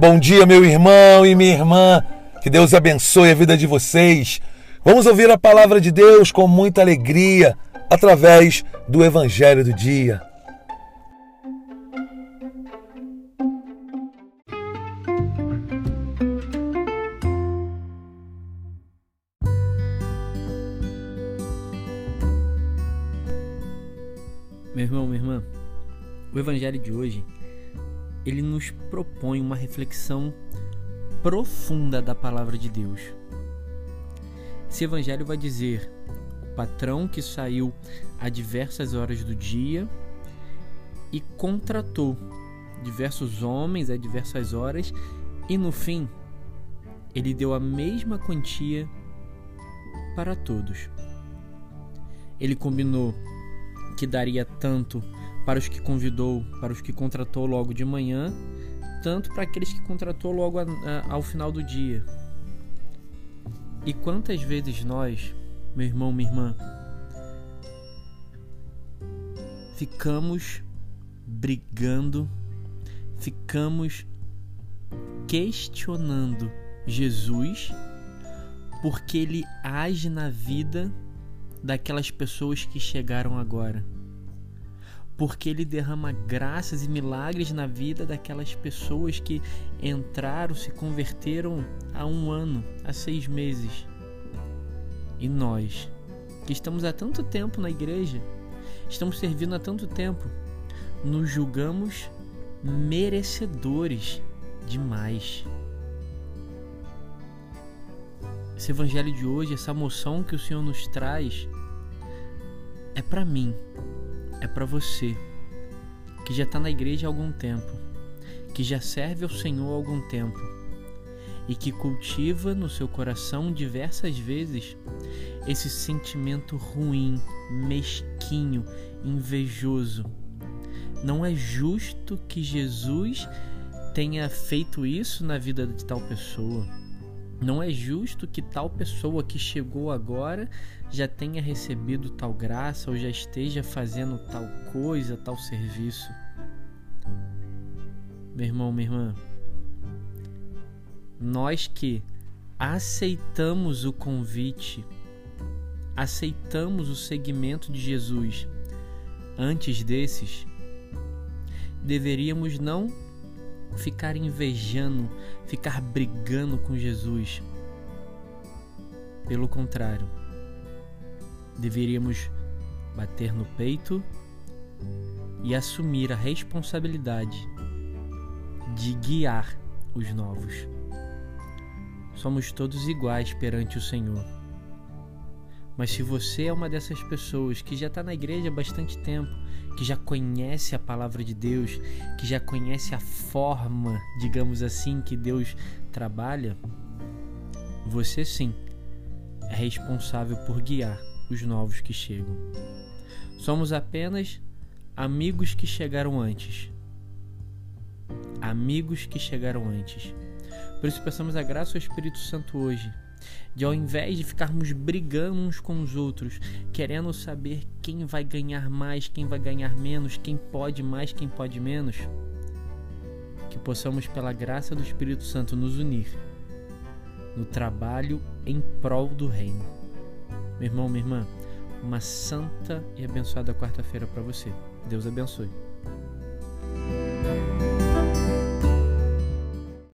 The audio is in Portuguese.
Bom dia, meu irmão e minha irmã. Que Deus abençoe a vida de vocês. Vamos ouvir a palavra de Deus com muita alegria através do Evangelho do Dia. Meu irmão, minha irmã, o Evangelho de hoje ele nos propõe uma reflexão profunda da palavra de Deus. Esse evangelho vai dizer o patrão que saiu a diversas horas do dia e contratou diversos homens a diversas horas e no fim ele deu a mesma quantia para todos. Ele combinou que daria tanto para os que convidou, para os que contratou logo de manhã, tanto para aqueles que contratou logo a, a, ao final do dia. E quantas vezes nós, meu irmão, minha irmã, ficamos brigando, ficamos questionando Jesus porque ele age na vida daquelas pessoas que chegaram agora porque ele derrama graças e milagres na vida daquelas pessoas que entraram, se converteram há um ano, há seis meses. E nós, que estamos há tanto tempo na igreja, estamos servindo há tanto tempo, nos julgamos merecedores demais. Esse evangelho de hoje, essa moção que o Senhor nos traz, é para mim, é para você que já está na igreja há algum tempo, que já serve ao Senhor há algum tempo e que cultiva no seu coração diversas vezes esse sentimento ruim, mesquinho, invejoso. Não é justo que Jesus tenha feito isso na vida de tal pessoa. Não é justo que tal pessoa que chegou agora já tenha recebido tal graça ou já esteja fazendo tal coisa, tal serviço. Meu irmão, minha irmã, nós que aceitamos o convite, aceitamos o seguimento de Jesus antes desses, deveríamos não ficar invejando, ficar brigando com Jesus. Pelo contrário, deveríamos bater no peito e assumir a responsabilidade de guiar os novos. Somos todos iguais perante o Senhor. Mas se você é uma dessas pessoas que já está na igreja há bastante tempo, que já conhece a palavra de Deus, que já conhece a forma, digamos assim, que Deus trabalha, você sim é responsável por guiar os novos que chegam. Somos apenas amigos que chegaram antes. Amigos que chegaram antes. Por isso peçamos a graça ao Espírito Santo hoje de ao invés de ficarmos brigando uns com os outros, querendo saber quem vai ganhar mais, quem vai ganhar menos, quem pode mais, quem pode menos, que possamos, pela graça do Espírito Santo, nos unir no trabalho em prol do Reino. Meu irmão, minha irmã, uma santa e abençoada quarta-feira para você. Deus abençoe.